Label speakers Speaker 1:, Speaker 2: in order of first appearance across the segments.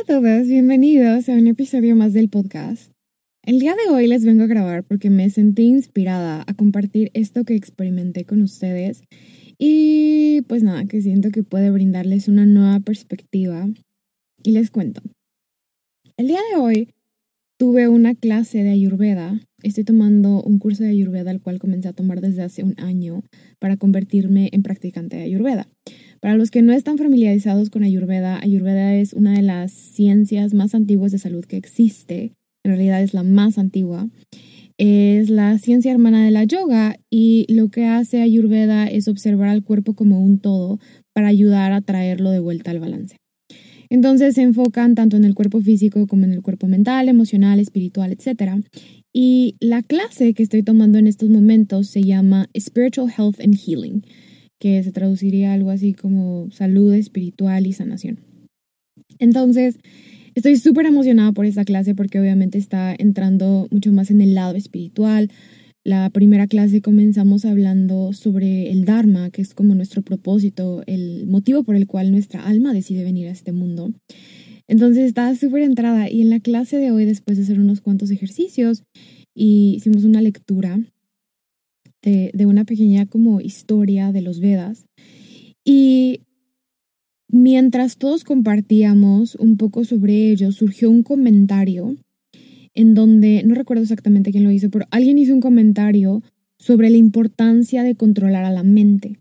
Speaker 1: A todos, bienvenidos a un episodio más del podcast. El día de hoy les vengo a grabar porque me sentí inspirada a compartir esto que experimenté con ustedes y pues nada, que siento que puede brindarles una nueva perspectiva y les cuento. El día de hoy tuve una clase de ayurveda. Estoy tomando un curso de ayurveda al cual comencé a tomar desde hace un año para convertirme en practicante de ayurveda. Para los que no están familiarizados con Ayurveda, Ayurveda es una de las ciencias más antiguas de salud que existe. En realidad es la más antigua. Es la ciencia hermana de la yoga y lo que hace Ayurveda es observar al cuerpo como un todo para ayudar a traerlo de vuelta al balance. Entonces se enfocan tanto en el cuerpo físico como en el cuerpo mental, emocional, espiritual, etc. Y la clase que estoy tomando en estos momentos se llama Spiritual Health and Healing que se traduciría algo así como salud espiritual y sanación. Entonces, estoy súper emocionada por esta clase porque obviamente está entrando mucho más en el lado espiritual. La primera clase comenzamos hablando sobre el Dharma, que es como nuestro propósito, el motivo por el cual nuestra alma decide venir a este mundo. Entonces estaba súper entrada y en la clase de hoy, después de hacer unos cuantos ejercicios, hicimos una lectura de, una pequeña como historia de los Vedas. Y mientras todos compartíamos un poco sobre ello, surgió un comentario en donde, no recuerdo exactamente quién lo hizo, pero alguien hizo un comentario sobre la importancia de controlar a la mente.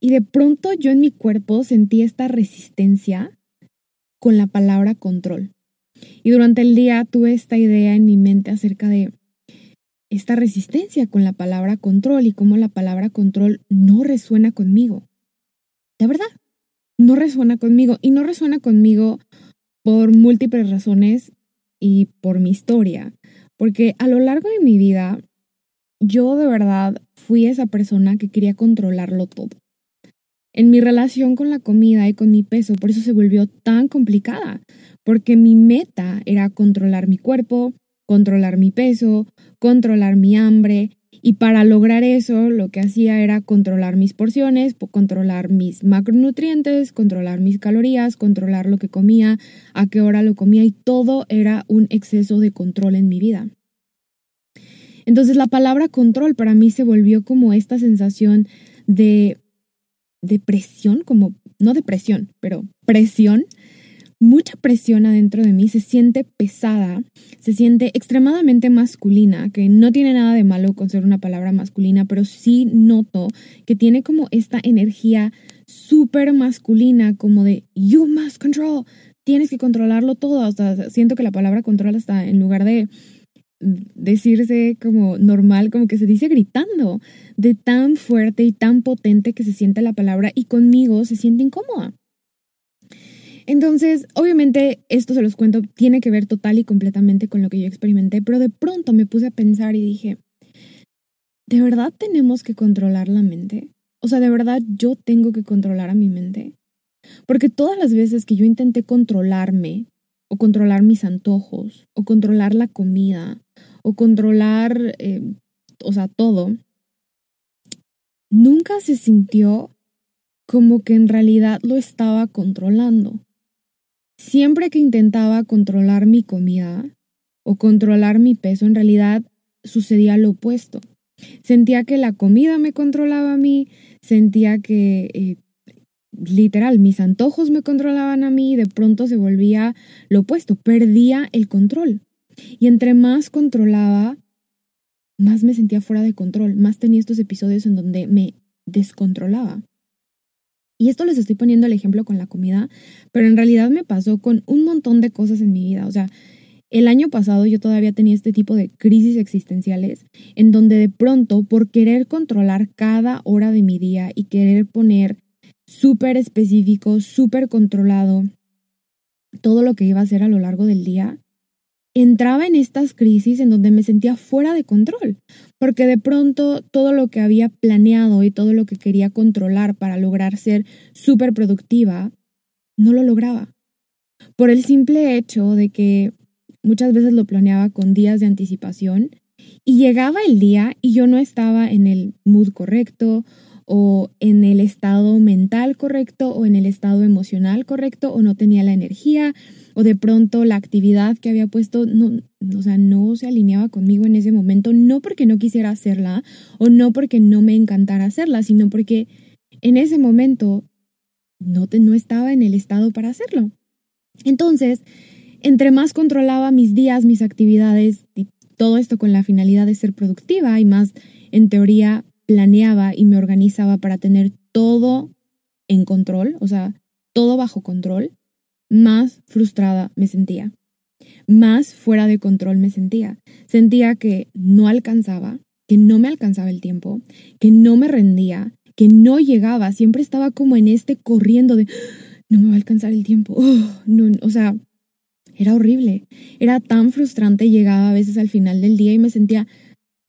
Speaker 1: Y de pronto yo en mi cuerpo sentí esta resistencia con la palabra control. Y durante el día tuve esta idea en mi mente acerca de esta resistencia con la palabra control y cómo la palabra control no resuena conmigo. De verdad, no resuena conmigo y no resuena conmigo por múltiples razones y por mi historia, porque a lo largo de mi vida yo de verdad fui esa persona que quería controlarlo todo. En mi relación con la comida y con mi peso, por eso se volvió tan complicada, porque mi meta era controlar mi cuerpo, controlar mi peso, controlar mi hambre y para lograr eso lo que hacía era controlar mis porciones, controlar mis macronutrientes, controlar mis calorías, controlar lo que comía, a qué hora lo comía y todo era un exceso de control en mi vida. Entonces la palabra control para mí se volvió como esta sensación de, de presión, como no de presión, pero presión mucha presión adentro de mí, se siente pesada, se siente extremadamente masculina, que no tiene nada de malo con ser una palabra masculina, pero sí noto que tiene como esta energía súper masculina, como de you must control, tienes que controlarlo todo. O siento que la palabra control está en lugar de decirse como normal, como que se dice gritando, de tan fuerte y tan potente que se siente la palabra y conmigo se siente incómoda. Entonces, obviamente, esto se los cuento, tiene que ver total y completamente con lo que yo experimenté, pero de pronto me puse a pensar y dije, ¿de verdad tenemos que controlar la mente? O sea, ¿de verdad yo tengo que controlar a mi mente? Porque todas las veces que yo intenté controlarme, o controlar mis antojos, o controlar la comida, o controlar, eh, o sea, todo, nunca se sintió como que en realidad lo estaba controlando. Siempre que intentaba controlar mi comida o controlar mi peso, en realidad sucedía lo opuesto. Sentía que la comida me controlaba a mí, sentía que, eh, literal, mis antojos me controlaban a mí y de pronto se volvía lo opuesto, perdía el control. Y entre más controlaba, más me sentía fuera de control, más tenía estos episodios en donde me descontrolaba. Y esto les estoy poniendo el ejemplo con la comida, pero en realidad me pasó con un montón de cosas en mi vida. O sea, el año pasado yo todavía tenía este tipo de crisis existenciales en donde de pronto por querer controlar cada hora de mi día y querer poner súper específico, súper controlado todo lo que iba a hacer a lo largo del día, entraba en estas crisis en donde me sentía fuera de control, porque de pronto todo lo que había planeado y todo lo que quería controlar para lograr ser súper productiva, no lo lograba. Por el simple hecho de que Muchas veces lo planeaba con días de anticipación y llegaba el día y yo no estaba en el mood correcto o en el estado mental correcto o en el estado emocional correcto o no tenía la energía o de pronto la actividad que había puesto no, o sea, no se alineaba conmigo en ese momento, no porque no quisiera hacerla o no porque no me encantara hacerla, sino porque en ese momento no, no estaba en el estado para hacerlo. Entonces, entre más controlaba mis días, mis actividades y todo esto con la finalidad de ser productiva y más en teoría planeaba y me organizaba para tener todo en control, o sea, todo bajo control, más frustrada me sentía, más fuera de control me sentía. Sentía que no alcanzaba, que no me alcanzaba el tiempo, que no me rendía, que no llegaba, siempre estaba como en este corriendo de no me va a alcanzar el tiempo, no, o sea, era horrible, era tan frustrante, llegaba a veces al final del día y me sentía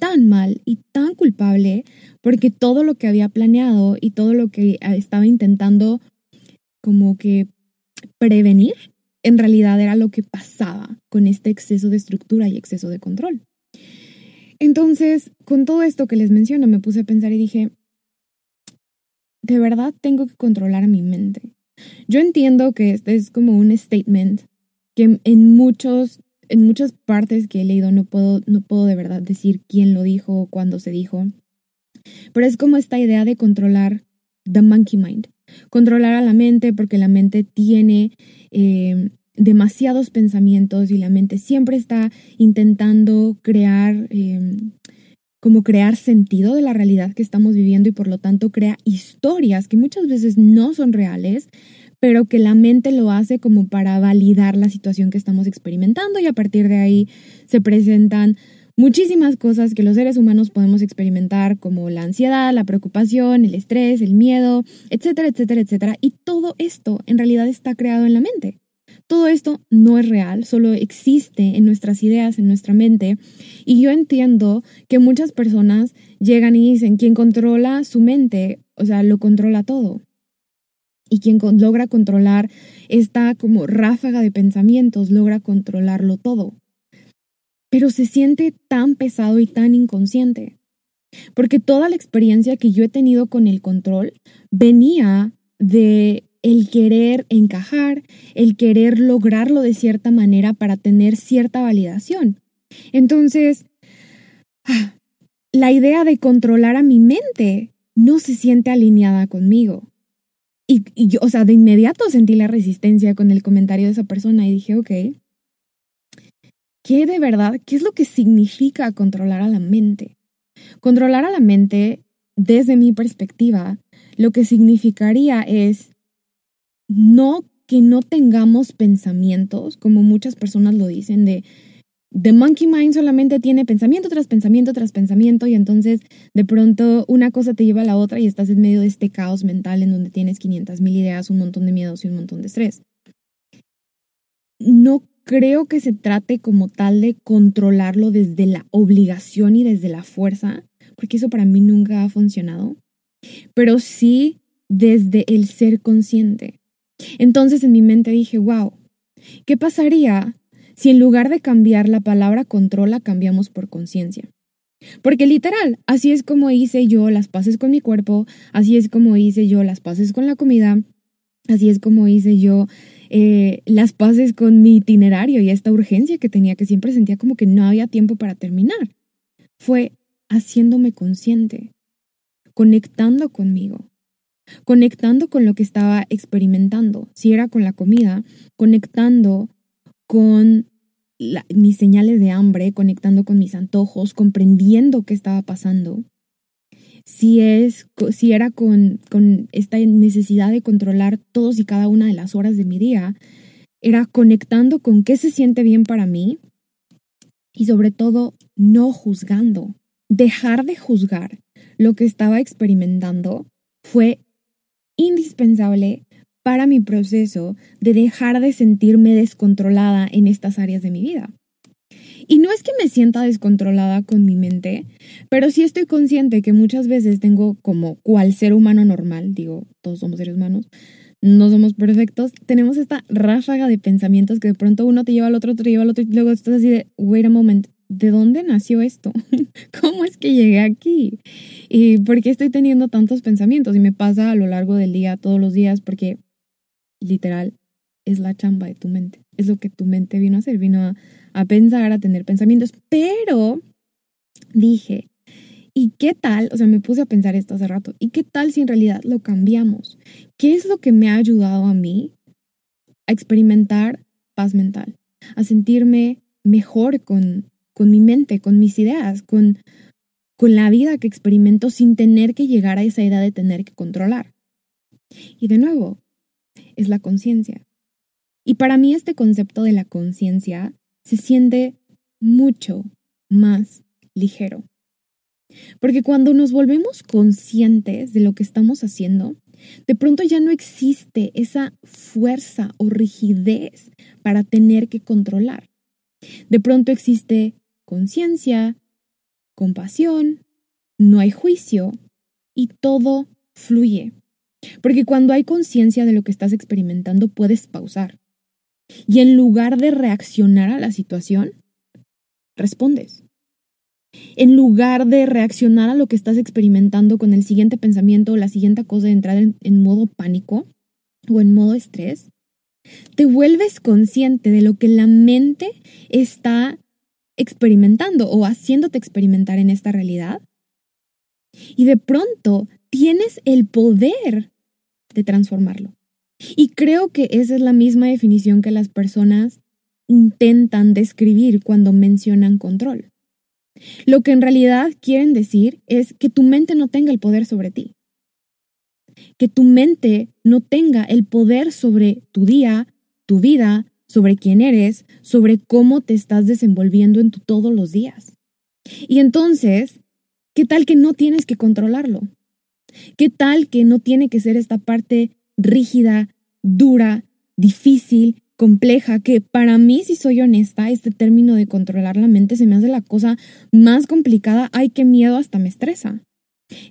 Speaker 1: tan mal y tan culpable porque todo lo que había planeado y todo lo que estaba intentando como que prevenir, en realidad era lo que pasaba con este exceso de estructura y exceso de control. Entonces, con todo esto que les menciono, me puse a pensar y dije, de verdad tengo que controlar a mi mente. Yo entiendo que este es como un statement que en muchos en muchas partes que he leído no puedo no puedo de verdad decir quién lo dijo o cuándo se dijo. Pero es como esta idea de controlar the monkey mind, controlar a la mente porque la mente tiene eh, demasiados pensamientos y la mente siempre está intentando crear eh, como crear sentido de la realidad que estamos viviendo y por lo tanto crea historias que muchas veces no son reales, pero que la mente lo hace como para validar la situación que estamos experimentando y a partir de ahí se presentan muchísimas cosas que los seres humanos podemos experimentar como la ansiedad, la preocupación, el estrés, el miedo, etcétera, etcétera, etcétera. Y todo esto en realidad está creado en la mente. Todo esto no es real, solo existe en nuestras ideas, en nuestra mente. Y yo entiendo que muchas personas llegan y dicen, quien controla su mente, o sea, lo controla todo y quien logra controlar esta como ráfaga de pensamientos, logra controlarlo todo. Pero se siente tan pesado y tan inconsciente, porque toda la experiencia que yo he tenido con el control venía de el querer encajar, el querer lograrlo de cierta manera para tener cierta validación. Entonces, ah, la idea de controlar a mi mente no se siente alineada conmigo. Y, yo, o sea, de inmediato sentí la resistencia con el comentario de esa persona y dije, ok, ¿qué de verdad, qué es lo que significa controlar a la mente? Controlar a la mente, desde mi perspectiva, lo que significaría es no que no tengamos pensamientos, como muchas personas lo dicen, de The Monkey Mind solamente tiene pensamiento tras pensamiento tras pensamiento y entonces de pronto una cosa te lleva a la otra y estás en medio de este caos mental en donde tienes 500 mil ideas, un montón de miedos y un montón de estrés. No creo que se trate como tal de controlarlo desde la obligación y desde la fuerza, porque eso para mí nunca ha funcionado, pero sí desde el ser consciente. Entonces en mi mente dije, wow, ¿qué pasaría si en lugar de cambiar la palabra controla, cambiamos por conciencia. Porque literal, así es como hice yo las paces con mi cuerpo, así es como hice yo las paces con la comida, así es como hice yo eh, las paces con mi itinerario y esta urgencia que tenía, que siempre sentía como que no había tiempo para terminar. Fue haciéndome consciente, conectando conmigo. conectando con lo que estaba experimentando. Si era con la comida, conectando con mis señales de hambre, conectando con mis antojos, comprendiendo qué estaba pasando. Si, es, si era con, con esta necesidad de controlar todos y cada una de las horas de mi día, era conectando con qué se siente bien para mí y sobre todo no juzgando. Dejar de juzgar lo que estaba experimentando fue indispensable para mi proceso de dejar de sentirme descontrolada en estas áreas de mi vida. Y no es que me sienta descontrolada con mi mente, pero sí estoy consciente que muchas veces tengo como cual ser humano normal, digo, todos somos seres humanos, no somos perfectos, tenemos esta ráfaga de pensamientos que de pronto uno te lleva al otro, te lleva al otro, y luego estás así de, wait a moment, ¿de dónde nació esto? ¿Cómo es que llegué aquí? ¿Y por qué estoy teniendo tantos pensamientos? Y me pasa a lo largo del día, todos los días, porque literal es la chamba de tu mente. Es lo que tu mente vino a hacer, vino a, a pensar, a tener pensamientos. Pero dije, ¿Y qué tal? O sea, me puse a pensar esto hace rato. ¿Y qué tal si en realidad lo cambiamos? ¿Qué es lo que me ha ayudado a mí a experimentar paz mental? A sentirme mejor con, con mi mente, con mis ideas, con, con la vida que experimento sin tener que llegar a esa edad de tener que controlar. Y de nuevo, es la conciencia. Y para mí este concepto de la conciencia se siente mucho más ligero. Porque cuando nos volvemos conscientes de lo que estamos haciendo, de pronto ya no existe esa fuerza o rigidez para tener que controlar. De pronto existe conciencia, compasión, no hay juicio y todo fluye. Porque cuando hay conciencia de lo que estás experimentando, puedes pausar. Y en lugar de reaccionar a la situación, respondes. En lugar de reaccionar a lo que estás experimentando con el siguiente pensamiento o la siguiente cosa de entrar en, modo pánico o en modo estrés, te vuelves consciente de lo que la mente está experimentando o haciéndote experimentar en esta realidad. Y de pronto tienes el poder de transformarlo. Y creo que esa es la misma definición que las personas intentan describir cuando mencionan control. Lo que en realidad quieren decir es que tu mente no tenga el poder sobre ti. Que tu mente no tenga el poder sobre tu día, tu vida, sobre quién eres, sobre cómo te estás desenvolviendo en tu todos los días. Y entonces, ¿qué tal que no tienes que controlarlo? ¿Qué tal que no tiene que ser esta parte rígida, dura, difícil, compleja, que para mí, si soy honesta, este término de controlar la mente se me hace la cosa más complicada. Ay, qué miedo, hasta me estresa.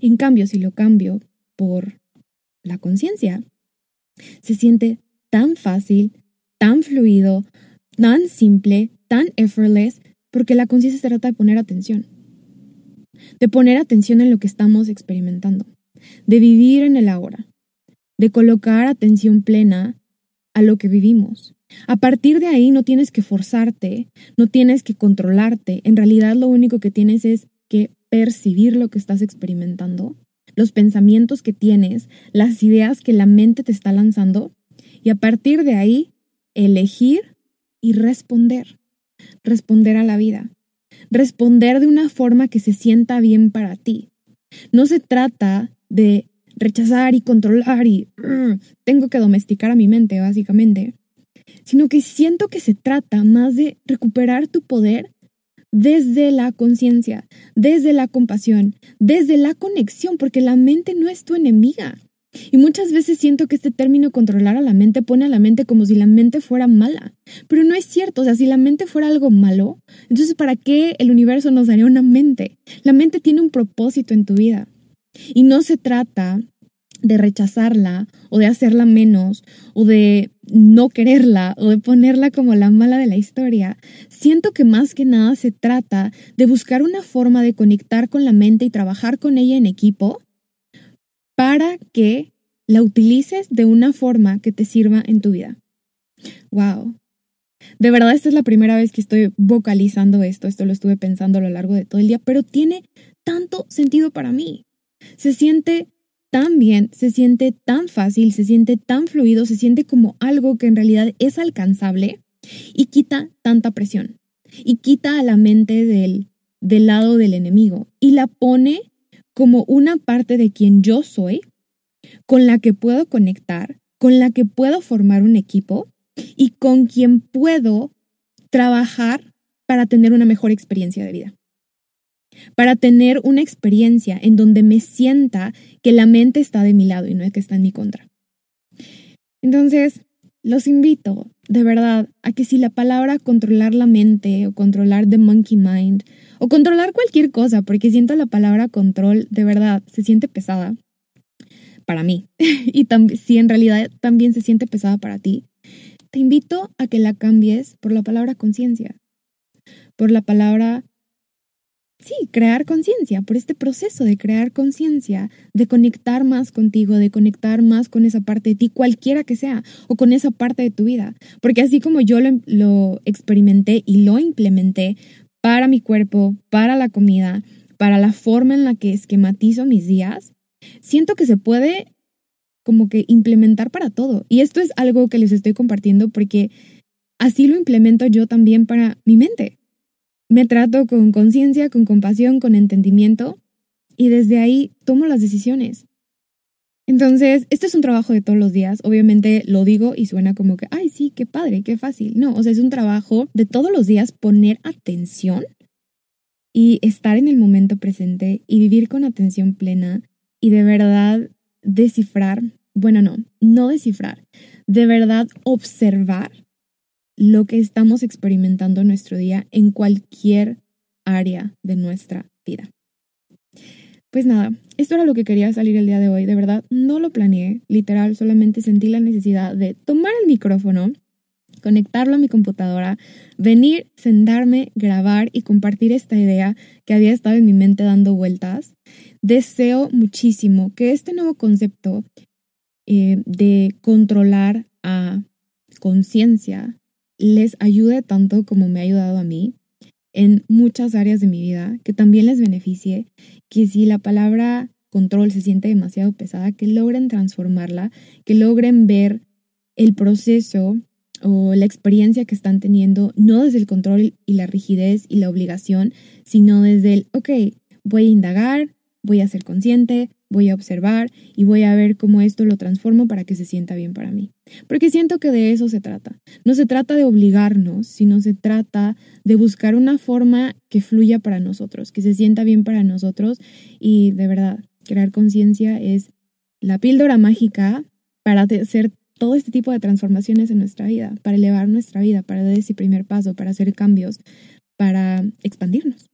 Speaker 1: En cambio, si lo cambio por la conciencia, se siente tan fácil, tan fluido, tan simple, tan effortless, porque la conciencia se trata de poner atención. De poner atención en lo que estamos experimentando. De vivir en el ahora. De colocar atención plena a lo que vivimos. A partir de ahí no tienes que forzarte, no tienes que controlarte. En realidad lo único que tienes es que percibir lo que estás experimentando, los pensamientos que tienes, las ideas que la mente te está lanzando y a partir de ahí elegir y responder. Responder a la vida. Responder de una forma que se sienta bien para ti. No se trata de rechazar y controlar y tengo que domesticar a mi mente, básicamente sino que siento que se trata más de recuperar tu poder desde la conciencia, desde la compasión, desde la conexión, porque la mente no es tu enemiga. Y muchas veces siento que este término controlar a la mente pone a la mente como si la mente fuera mala. Pero no es cierto, o sea, si la mente fuera algo malo, entonces ¿para qué el universo nos daría una mente? La mente tiene un propósito en tu vida. Y no se trata de rechazarla o de hacerla menos o de no quererla o de ponerla como la mala de la historia. Siento que más que nada se trata de buscar una forma de conectar con la mente y trabajar con ella en equipo para que la utilices de una forma que te sirva en tu vida. Wow. De verdad, esta es la primera vez que estoy vocalizando esto. Esto lo estuve pensando a lo largo de todo el día, pero tiene tanto sentido para mí. Se siente tan bien, se siente tan fácil, se siente tan fluido, se siente como algo que en realidad es alcanzable y quita tanta presión y quita a la mente del, del lado del enemigo y la pone como una parte de quien yo soy, con la que puedo conectar, con la que puedo formar un equipo y con quien puedo trabajar para tener una mejor experiencia de vida. Para tener una experiencia en donde me sienta que la mente está de mi lado y no es que está en mi contra. Entonces, los invito de verdad a que si la palabra controlar la mente o controlar the monkey mind o controlar cualquier cosa, porque siento la palabra control de verdad se siente pesada para mí y si en realidad también se siente pesada para ti, te invito a que la cambies por la palabra conciencia, por la palabra sí, crear conciencia, por este proceso de crear conciencia, de conectar más contigo, de conectar más con esa parte de ti, cualquiera que sea, o con esa parte de tu vida. Porque así como yo lo, experimenté y lo implementé para mi cuerpo, para la comida, para la forma en la que esquematizo mis días, siento que se puede como que implementar para todo. Y esto es algo que les estoy compartiendo porque así lo implemento yo también para mi mente. Me trato con conciencia, con compasión, con entendimiento y desde ahí tomo las decisiones. Entonces, este es un trabajo de todos los días. Obviamente lo digo y suena como que, ay, sí, qué padre, qué fácil. No, o sea, es un trabajo de todos los días poner atención y estar en el momento presente y vivir con atención plena y de verdad descifrar, bueno, no, no descifrar, de verdad observar lo que estamos experimentando en nuestro día en cualquier área de nuestra vida. Pues nada, esto era lo que quería salir el día de hoy. De verdad, no lo planeé. Literal, solamente sentí la necesidad de tomar el micrófono, conectarlo a mi computadora, venir, sentarme, grabar y compartir esta idea que había estado en mi mente dando vueltas. Deseo muchísimo que este nuevo concepto eh, de controlar a conciencia les ayude tanto como me ha ayudado a mí en muchas áreas de mi vida, que también les beneficie, que si la palabra control se siente demasiado pesada, que logren transformarla, que logren ver el proceso o la experiencia que están teniendo, no desde el control y la rigidez y la obligación, sino desde el, ok, voy a indagar, voy a ser consciente, voy a observar y voy a ver cómo esto lo transformo para que se sienta bien para mí. Porque siento que de eso se trata. No se trata de obligarnos, sino se trata de buscar una forma que fluya para nosotros, que se sienta bien para nosotros y de verdad, crear conciencia es la píldora mágica para hacer todo este tipo de transformaciones en nuestra vida, para elevar nuestra vida, para dar ese primer paso, para hacer cambios, para expandirnos.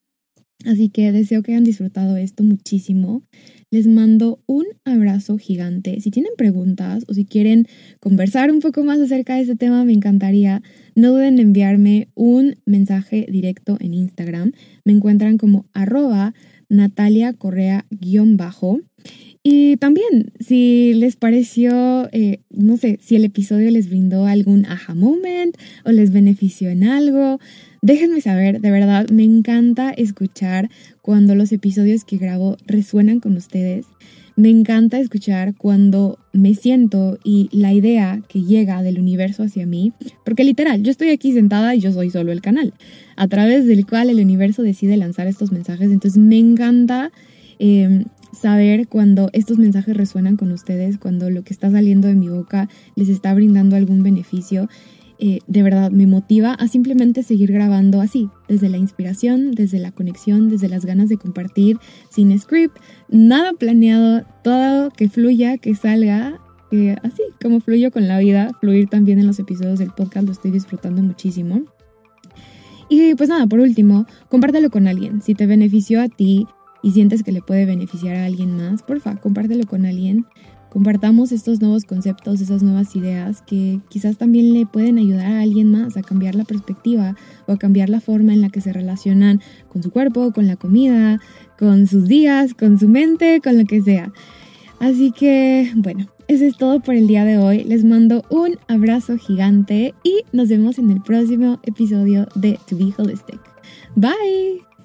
Speaker 1: Así que deseo que hayan disfrutado esto muchísimo. Les mando un abrazo gigante. Si tienen preguntas o si quieren conversar un poco más acerca de este tema, me encantaría. No duden en enviarme un mensaje directo en Instagram. Me encuentran como arroba Natalia Correa-bajo. Y también, si les pareció, eh, no sé, si el episodio les brindó algún aha moment o les benefició en algo, déjenme saber, de verdad, me encanta escuchar cuando los episodios que grabo resuenan con ustedes. Me encanta escuchar cuando me siento y la idea que llega del universo hacia mí, porque literal, yo estoy aquí sentada y yo soy solo el canal, a través del cual el universo decide lanzar estos mensajes. Entonces me encanta eh, saber cuando estos mensajes resuenan con ustedes, cuando lo que está saliendo de mi boca les está brindando algún beneficio. Eh, de verdad me motiva a simplemente seguir grabando así, desde la inspiración, desde la conexión, desde las ganas de compartir, sin script, nada planeado, todo que fluya, que salga, así como fluyo con la vida, fluir también en los episodios del podcast, lo estoy disfrutando muchísimo. Y pues nada, por último, compártelo con alguien. Si te benefició a ti, y sientes que le puede beneficiar a alguien más, porfa, compártelo con alguien. Compartamos estos nuevos conceptos, esas nuevas ideas que quizás también le pueden ayudar a alguien más a cambiar la perspectiva o a cambiar la forma en la que se relacionan con su cuerpo, con la comida, con sus días, con su mente, con lo que sea. Así que, bueno, eso es todo por el día de hoy. Les mando un abrazo gigante y nos vemos en el próximo episodio de To Be Holistic.
Speaker 2: Bye.